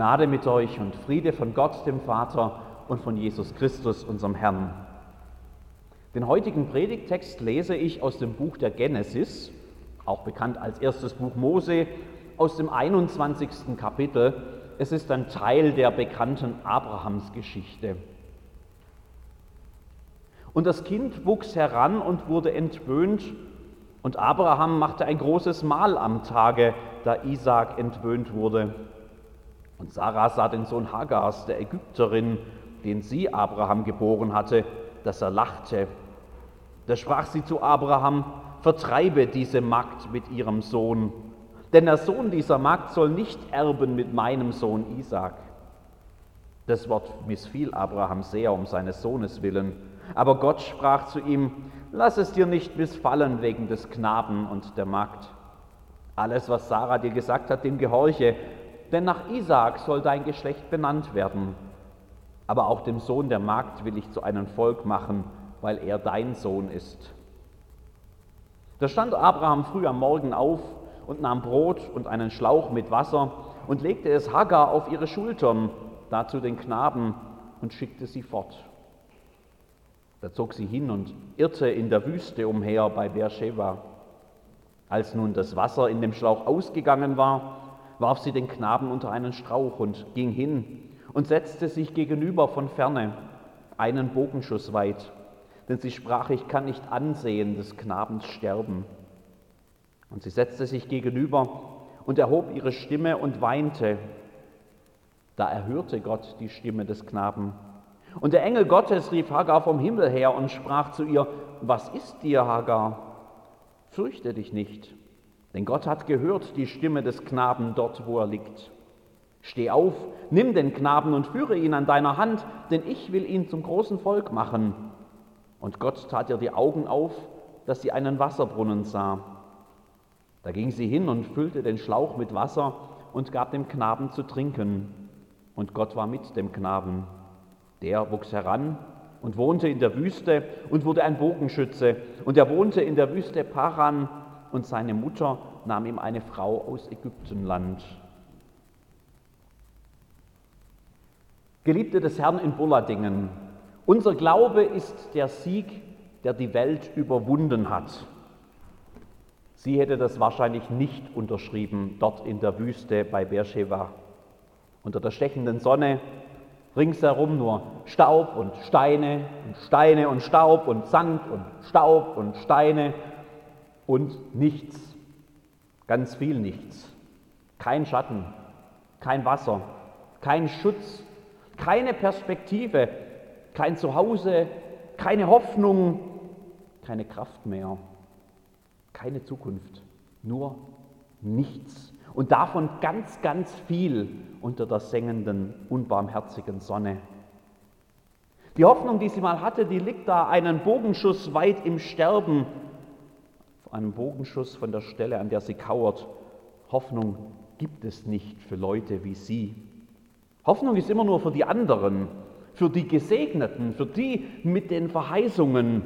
Gnade mit euch und Friede von Gott, dem Vater und von Jesus Christus, unserem Herrn. Den heutigen Predigtext lese ich aus dem Buch der Genesis, auch bekannt als erstes Buch Mose, aus dem 21. Kapitel. Es ist ein Teil der bekannten Abrahamsgeschichte. Und das Kind wuchs heran und wurde entwöhnt, und Abraham machte ein großes Mahl am Tage, da Isaak entwöhnt wurde. Und Sarah sah den Sohn Hagars, der Ägypterin, den sie Abraham geboren hatte, dass er lachte. Da sprach sie zu Abraham, vertreibe diese Magd mit ihrem Sohn, denn der Sohn dieser Magd soll nicht erben mit meinem Sohn Isaak. Das Wort missfiel Abraham sehr um seines Sohnes willen, aber Gott sprach zu ihm, lass es dir nicht missfallen wegen des Knaben und der Magd. Alles, was Sarah dir gesagt hat, dem gehorche, denn nach Isaak soll dein Geschlecht benannt werden. Aber auch dem Sohn der Magd will ich zu einem Volk machen, weil er dein Sohn ist. Da stand Abraham früh am Morgen auf und nahm Brot und einen Schlauch mit Wasser und legte es Hagar auf ihre Schultern, dazu den Knaben, und schickte sie fort. Da zog sie hin und irrte in der Wüste umher bei Beersheba. Als nun das Wasser in dem Schlauch ausgegangen war, warf sie den Knaben unter einen Strauch und ging hin und setzte sich gegenüber von ferne, einen Bogenschuss weit, denn sie sprach, ich kann nicht ansehen des Knabens sterben. Und sie setzte sich gegenüber und erhob ihre Stimme und weinte. Da erhörte Gott die Stimme des Knaben. Und der Engel Gottes rief Hagar vom Himmel her und sprach zu ihr, was ist dir, Hagar? Fürchte dich nicht, denn Gott hat gehört die Stimme des Knaben dort, wo er liegt. Steh auf, nimm den Knaben und führe ihn an deiner Hand, denn ich will ihn zum großen Volk machen. Und Gott tat ihr die Augen auf, dass sie einen Wasserbrunnen sah. Da ging sie hin und füllte den Schlauch mit Wasser und gab dem Knaben zu trinken. Und Gott war mit dem Knaben. Der wuchs heran und wohnte in der Wüste und wurde ein Bogenschütze. Und er wohnte in der Wüste Paran und seine Mutter nahm ihm eine Frau aus Ägyptenland. Geliebte des Herrn in Bulladingen, unser Glaube ist der Sieg, der die Welt überwunden hat. Sie hätte das wahrscheinlich nicht unterschrieben dort in der Wüste bei Beersheba. Unter der stechenden Sonne ringsherum nur Staub und Steine und Steine und Staub und Sand und Staub und Steine und nichts, ganz viel nichts. Kein Schatten, kein Wasser, kein Schutz, keine Perspektive, kein Zuhause, keine Hoffnung, keine Kraft mehr, keine Zukunft, nur nichts. Und davon ganz, ganz viel unter der sengenden, unbarmherzigen Sonne. Die Hoffnung, die sie mal hatte, die liegt da einen Bogenschuss weit im Sterben einem Bogenschuss von der Stelle, an der sie kauert. Hoffnung gibt es nicht für Leute wie sie. Hoffnung ist immer nur für die anderen, für die Gesegneten, für die mit den Verheißungen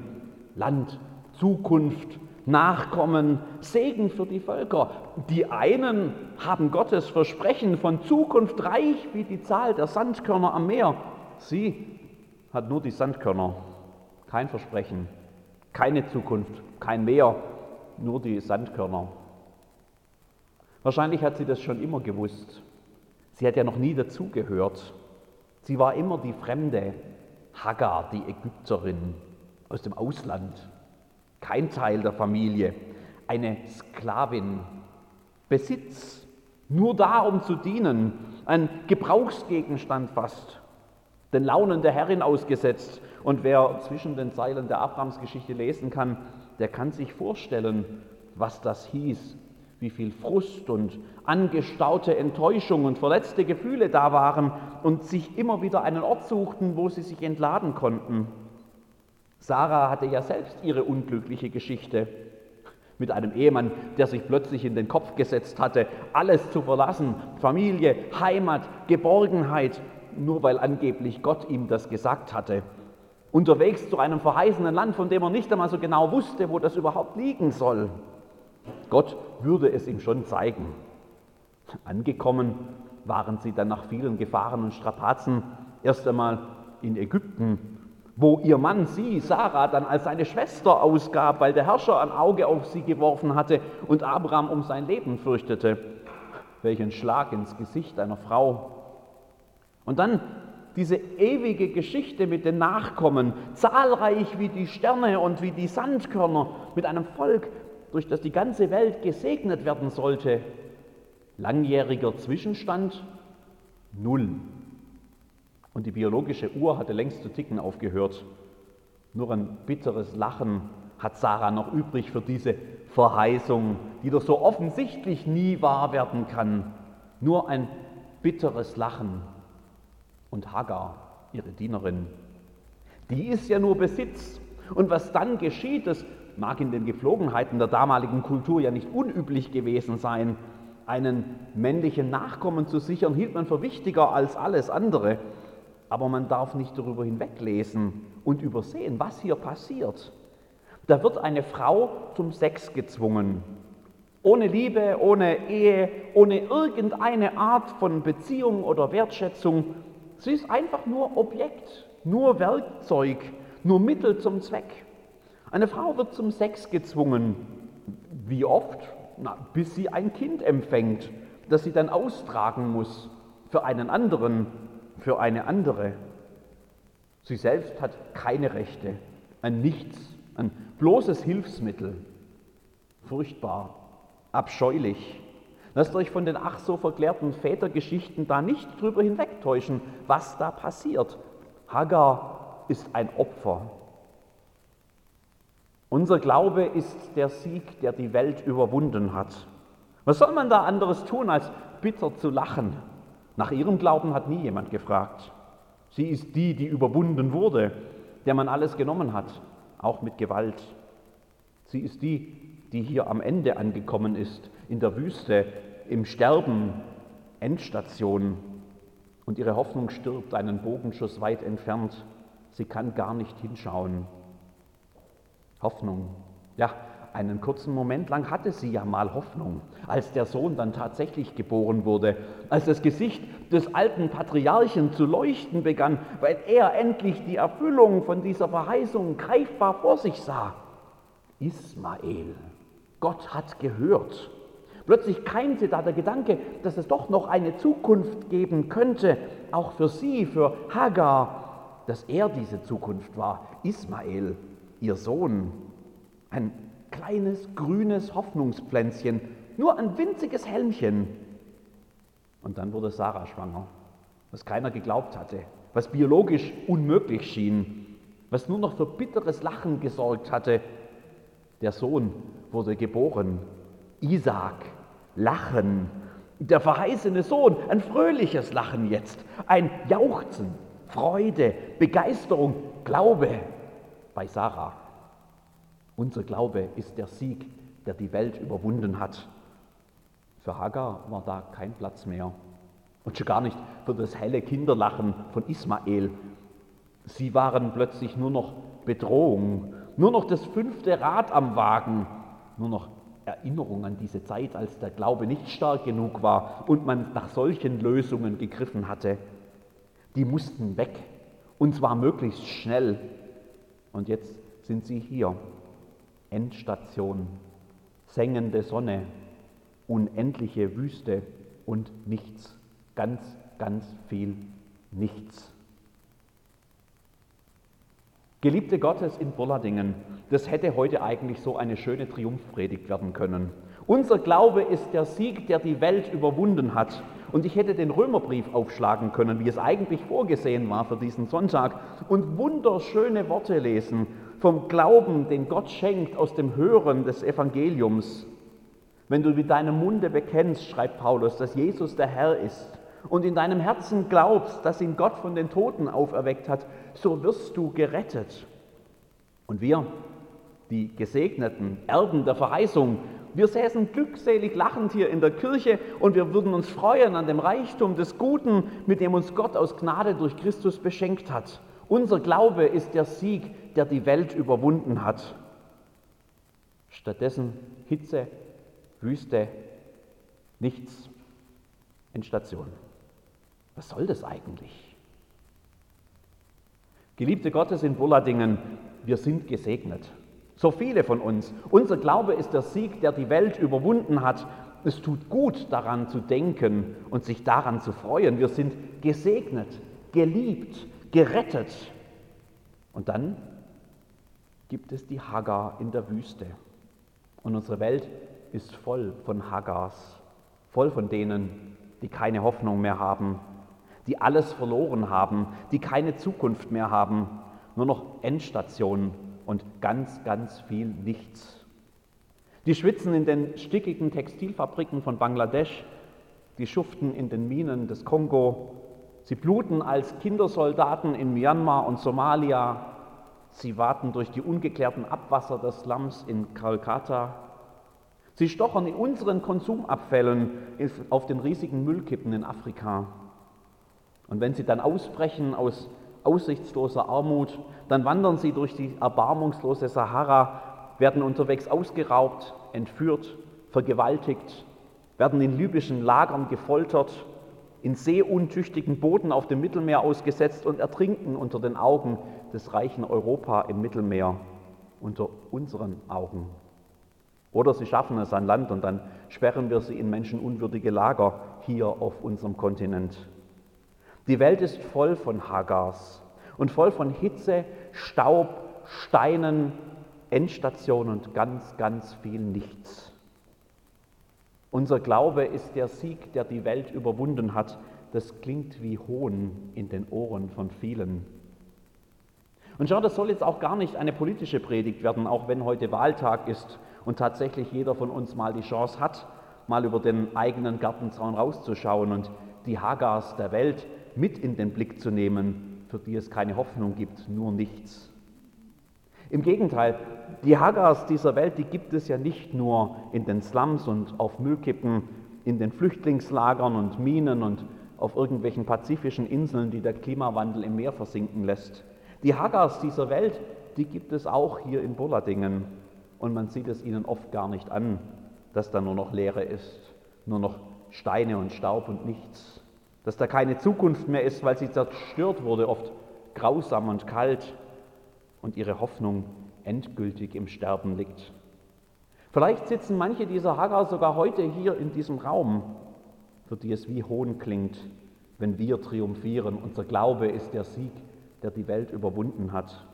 Land, Zukunft, Nachkommen, Segen für die Völker. Die einen haben Gottes Versprechen von Zukunft reich wie die Zahl der Sandkörner am Meer. Sie hat nur die Sandkörner, kein Versprechen, keine Zukunft, kein Meer, nur die Sandkörner. Wahrscheinlich hat sie das schon immer gewusst. Sie hat ja noch nie dazugehört. Sie war immer die Fremde, Hagar, die Ägypterin aus dem Ausland, kein Teil der Familie, eine Sklavin, Besitz, nur da, um zu dienen, ein Gebrauchsgegenstand fast, den Launen der Herrin ausgesetzt. Und wer zwischen den Zeilen der Abrahamsgeschichte lesen kann, der kann sich vorstellen, was das hieß, wie viel Frust und angestaute Enttäuschung und verletzte Gefühle da waren und sich immer wieder einen Ort suchten, wo sie sich entladen konnten. Sarah hatte ja selbst ihre unglückliche Geschichte. Mit einem Ehemann, der sich plötzlich in den Kopf gesetzt hatte, alles zu verlassen, Familie, Heimat, Geborgenheit, nur weil angeblich Gott ihm das gesagt hatte unterwegs zu einem verheißenen Land, von dem er nicht einmal so genau wusste, wo das überhaupt liegen soll. Gott würde es ihm schon zeigen. Angekommen waren sie dann nach vielen Gefahren und Strapazen erst einmal in Ägypten, wo ihr Mann sie, Sarah, dann als seine Schwester ausgab, weil der Herrscher ein Auge auf sie geworfen hatte und Abraham um sein Leben fürchtete. Welchen Schlag ins Gesicht einer Frau. Und dann diese ewige Geschichte mit den Nachkommen, zahlreich wie die Sterne und wie die Sandkörner, mit einem Volk, durch das die ganze Welt gesegnet werden sollte. Langjähriger Zwischenstand null. Und die biologische Uhr hatte längst zu ticken aufgehört. Nur ein bitteres Lachen hat Sarah noch übrig für diese Verheißung, die doch so offensichtlich nie wahr werden kann. Nur ein bitteres Lachen und Hagar, ihre Dienerin. Die ist ja nur Besitz. Und was dann geschieht, das mag in den Gepflogenheiten der damaligen Kultur ja nicht unüblich gewesen sein. Einen männlichen Nachkommen zu sichern, hielt man für wichtiger als alles andere. Aber man darf nicht darüber hinweglesen und übersehen, was hier passiert. Da wird eine Frau zum Sex gezwungen. Ohne Liebe, ohne Ehe, ohne irgendeine Art von Beziehung oder Wertschätzung Sie ist einfach nur Objekt, nur Werkzeug, nur Mittel zum Zweck. Eine Frau wird zum Sex gezwungen. Wie oft? Na, bis sie ein Kind empfängt, das sie dann austragen muss für einen anderen, für eine andere. Sie selbst hat keine Rechte, ein Nichts, ein bloßes Hilfsmittel. Furchtbar, abscheulich. Lasst euch von den ach so verklärten Vätergeschichten da nicht drüber hinwegtäuschen, was da passiert. Hagar ist ein Opfer. Unser Glaube ist der Sieg, der die Welt überwunden hat. Was soll man da anderes tun, als bitter zu lachen? Nach ihrem Glauben hat nie jemand gefragt. Sie ist die, die überwunden wurde, der man alles genommen hat, auch mit Gewalt. Sie ist die, die hier am Ende angekommen ist, in der Wüste, im Sterben, Endstation. Und ihre Hoffnung stirbt einen Bogenschuss weit entfernt. Sie kann gar nicht hinschauen. Hoffnung. Ja, einen kurzen Moment lang hatte sie ja mal Hoffnung, als der Sohn dann tatsächlich geboren wurde, als das Gesicht des alten Patriarchen zu leuchten begann, weil er endlich die Erfüllung von dieser Verheißung greifbar vor sich sah. Ismael. Gott hat gehört. Plötzlich keimte da der Gedanke, dass es doch noch eine Zukunft geben könnte, auch für sie, für Hagar, dass er diese Zukunft war, Ismael, ihr Sohn. Ein kleines grünes Hoffnungspflänzchen, nur ein winziges Helmchen. Und dann wurde Sarah schwanger, was keiner geglaubt hatte, was biologisch unmöglich schien, was nur noch für bitteres Lachen gesorgt hatte, der Sohn wurde geboren. Isaac, Lachen. Der verheißene Sohn, ein fröhliches Lachen jetzt, ein Jauchzen, Freude, Begeisterung, Glaube bei Sarah. Unser Glaube ist der Sieg, der die Welt überwunden hat. Für Hagar war da kein Platz mehr. Und schon gar nicht für das helle Kinderlachen von Ismael. Sie waren plötzlich nur noch Bedrohung, nur noch das fünfte Rad am Wagen, nur noch Erinnerung an diese Zeit, als der Glaube nicht stark genug war und man nach solchen Lösungen gegriffen hatte. Die mussten weg und zwar möglichst schnell. Und jetzt sind sie hier. Endstation, sengende Sonne, unendliche Wüste und nichts, ganz, ganz viel nichts. Geliebte Gottes in Bolladingen, das hätte heute eigentlich so eine schöne Triumphpredigt werden können. Unser Glaube ist der Sieg, der die Welt überwunden hat. Und ich hätte den Römerbrief aufschlagen können, wie es eigentlich vorgesehen war für diesen Sonntag, und wunderschöne Worte lesen vom Glauben, den Gott schenkt aus dem Hören des Evangeliums. Wenn du mit deinem Munde bekennst, schreibt Paulus, dass Jesus der Herr ist und in deinem Herzen glaubst, dass ihn Gott von den Toten auferweckt hat, so wirst du gerettet. Und wir, die gesegneten Erben der Verheißung, wir säßen glückselig lachend hier in der Kirche und wir würden uns freuen an dem Reichtum des Guten, mit dem uns Gott aus Gnade durch Christus beschenkt hat. Unser Glaube ist der Sieg, der die Welt überwunden hat. Stattdessen Hitze, Wüste, nichts, Endstation. Was soll das eigentlich? Geliebte Gottes in Bulladingen, wir sind gesegnet. So viele von uns. Unser Glaube ist der Sieg, der die Welt überwunden hat. Es tut gut daran zu denken und sich daran zu freuen. Wir sind gesegnet, geliebt, gerettet. Und dann gibt es die Hagar in der Wüste. Und unsere Welt ist voll von Hagars, voll von denen, die keine Hoffnung mehr haben, die alles verloren haben, die keine Zukunft mehr haben, nur noch Endstationen und ganz, ganz viel Nichts. Die schwitzen in den stickigen Textilfabriken von Bangladesch, die schuften in den Minen des Kongo, sie bluten als Kindersoldaten in Myanmar und Somalia, sie warten durch die ungeklärten Abwasser des Slums in Kolkata, sie stochern in unseren Konsumabfällen auf den riesigen Müllkippen in Afrika. Und wenn sie dann ausbrechen aus aussichtsloser Armut, dann wandern sie durch die erbarmungslose Sahara, werden unterwegs ausgeraubt, entführt, vergewaltigt, werden in libyschen Lagern gefoltert, in seeuntüchtigen Booten auf dem Mittelmeer ausgesetzt und ertrinken unter den Augen des reichen Europa im Mittelmeer, unter unseren Augen. Oder sie schaffen es an Land und dann sperren wir sie in menschenunwürdige Lager hier auf unserem Kontinent. Die Welt ist voll von Hagars und voll von Hitze, Staub, Steinen, Endstation und ganz, ganz viel Nichts. Unser Glaube ist der Sieg, der die Welt überwunden hat. Das klingt wie Hohn in den Ohren von vielen. Und schau, das soll jetzt auch gar nicht eine politische Predigt werden, auch wenn heute Wahltag ist und tatsächlich jeder von uns mal die Chance hat, mal über den eigenen Gartenzaun rauszuschauen und die Hagars der Welt mit in den Blick zu nehmen, für die es keine Hoffnung gibt, nur nichts. Im Gegenteil, die Hagars dieser Welt, die gibt es ja nicht nur in den Slums und auf Müllkippen, in den Flüchtlingslagern und Minen und auf irgendwelchen pazifischen Inseln, die der Klimawandel im Meer versinken lässt. Die Hagars dieser Welt, die gibt es auch hier in Bolladingen. Und man sieht es ihnen oft gar nicht an, dass da nur noch Leere ist, nur noch Steine und Staub und nichts dass da keine Zukunft mehr ist, weil sie zerstört wurde, oft grausam und kalt und ihre Hoffnung endgültig im Sterben liegt. Vielleicht sitzen manche dieser Hagar sogar heute hier in diesem Raum, für die es wie Hohn klingt, wenn wir triumphieren. Unser Glaube ist der Sieg, der die Welt überwunden hat.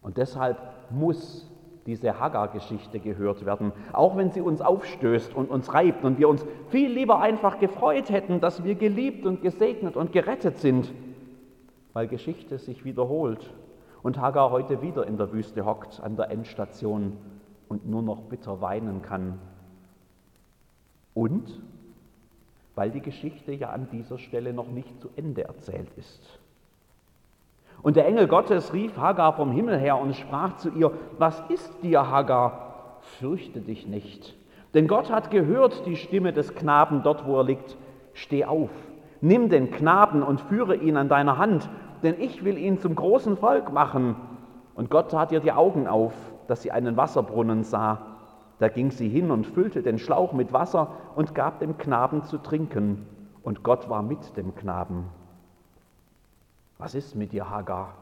Und deshalb muss diese Hagar-Geschichte gehört werden, auch wenn sie uns aufstößt und uns reibt und wir uns viel lieber einfach gefreut hätten, dass wir geliebt und gesegnet und gerettet sind, weil Geschichte sich wiederholt und Hagar heute wieder in der Wüste hockt an der Endstation und nur noch bitter weinen kann. Und weil die Geschichte ja an dieser Stelle noch nicht zu Ende erzählt ist. Und der Engel Gottes rief Hagar vom Himmel her und sprach zu ihr, was ist dir, Hagar? Fürchte dich nicht. Denn Gott hat gehört die Stimme des Knaben dort, wo er liegt. Steh auf, nimm den Knaben und führe ihn an deiner Hand, denn ich will ihn zum großen Volk machen. Und Gott tat ihr die Augen auf, dass sie einen Wasserbrunnen sah. Da ging sie hin und füllte den Schlauch mit Wasser und gab dem Knaben zu trinken. Und Gott war mit dem Knaben. Was ist mit dir, Hagar?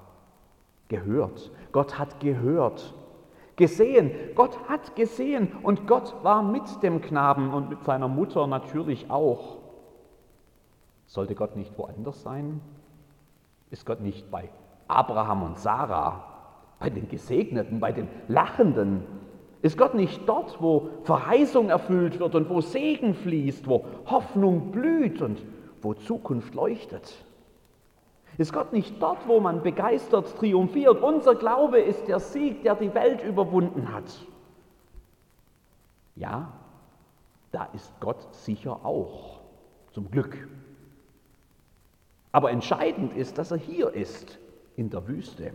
Gehört. Gott hat gehört. Gesehen. Gott hat gesehen. Und Gott war mit dem Knaben und mit seiner Mutter natürlich auch. Sollte Gott nicht woanders sein? Ist Gott nicht bei Abraham und Sarah, bei den Gesegneten, bei den Lachenden? Ist Gott nicht dort, wo Verheißung erfüllt wird und wo Segen fließt, wo Hoffnung blüht und wo Zukunft leuchtet? Ist Gott nicht dort, wo man begeistert triumphiert? Unser Glaube ist der Sieg, der die Welt überwunden hat. Ja, da ist Gott sicher auch, zum Glück. Aber entscheidend ist, dass er hier ist, in der Wüste,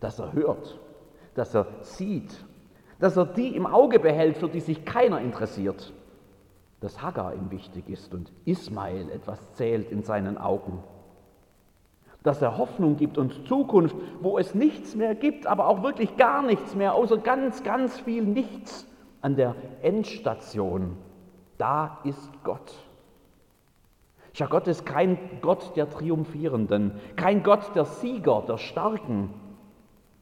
dass er hört, dass er sieht, dass er die im Auge behält, für die sich keiner interessiert, dass Hagar ihm wichtig ist und Ismael etwas zählt in seinen Augen dass er Hoffnung gibt und Zukunft, wo es nichts mehr gibt, aber auch wirklich gar nichts mehr, außer ganz, ganz viel Nichts an der Endstation. Da ist Gott. Schau, Gott ist kein Gott der Triumphierenden, kein Gott der Sieger, der Starken.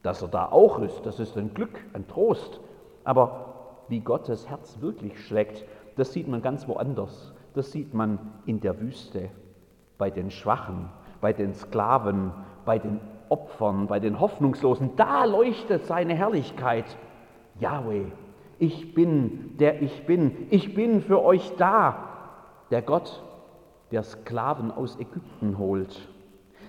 Dass er da auch ist, das ist ein Glück, ein Trost. Aber wie Gottes Herz wirklich schlägt, das sieht man ganz woanders. Das sieht man in der Wüste, bei den Schwachen, bei den Sklaven, bei den Opfern, bei den Hoffnungslosen. Da leuchtet seine Herrlichkeit. Yahweh, ich bin, der ich bin. Ich bin für euch da. Der Gott, der Sklaven aus Ägypten holt.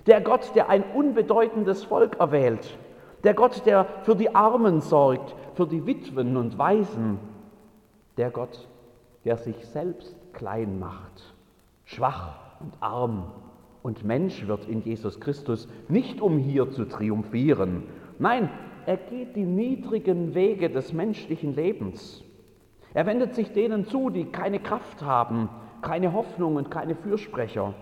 Der Gott, der ein unbedeutendes Volk erwählt. Der Gott, der für die Armen sorgt, für die Witwen und Waisen. Der Gott, der sich selbst klein macht, schwach und arm und Mensch wird in Jesus Christus, nicht um hier zu triumphieren. Nein, er geht die niedrigen Wege des menschlichen Lebens. Er wendet sich denen zu, die keine Kraft haben, keine Hoffnung und keine Fürsprecher,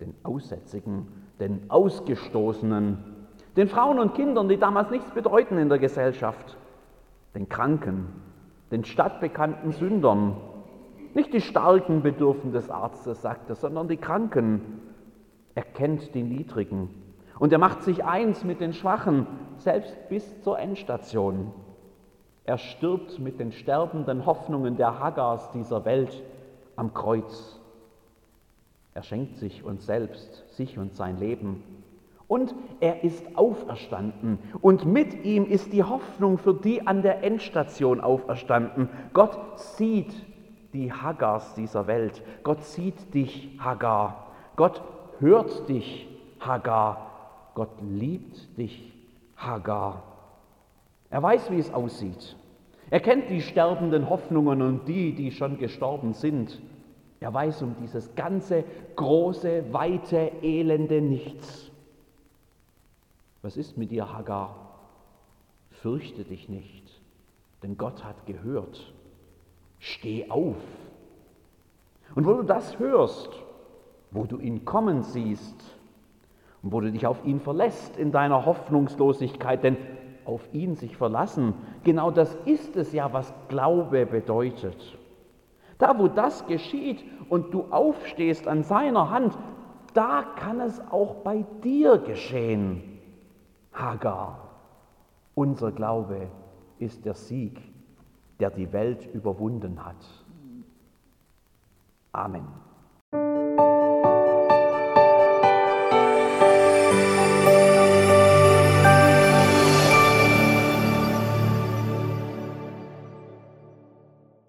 den Aussätzigen, den Ausgestoßenen, den Frauen und Kindern, die damals nichts bedeuten in der Gesellschaft, den Kranken, den stadtbekannten Sündern. Nicht die Starken bedürfen des Arztes, sagt er, sondern die Kranken. Er kennt die Niedrigen und er macht sich eins mit den Schwachen, selbst bis zur Endstation. Er stirbt mit den sterbenden Hoffnungen der Haggars dieser Welt am Kreuz. Er schenkt sich uns selbst, sich und sein Leben. Und er ist auferstanden. Und mit ihm ist die Hoffnung für die an der Endstation auferstanden. Gott sieht die Haggars dieser Welt. Gott sieht dich, Hagar. Gott hört dich, Hagar. Gott liebt dich, Hagar. Er weiß, wie es aussieht. Er kennt die sterbenden Hoffnungen und die, die schon gestorben sind. Er weiß um dieses ganze große, weite, elende Nichts. Was ist mit dir, Hagar? Fürchte dich nicht, denn Gott hat gehört. Steh auf. Und wo du das hörst, wo du ihn kommen siehst und wo du dich auf ihn verlässt in deiner Hoffnungslosigkeit, denn auf ihn sich verlassen, genau das ist es ja, was Glaube bedeutet. Da, wo das geschieht und du aufstehst an seiner Hand, da kann es auch bei dir geschehen. Hagar, unser Glaube ist der Sieg, der die Welt überwunden hat. Amen.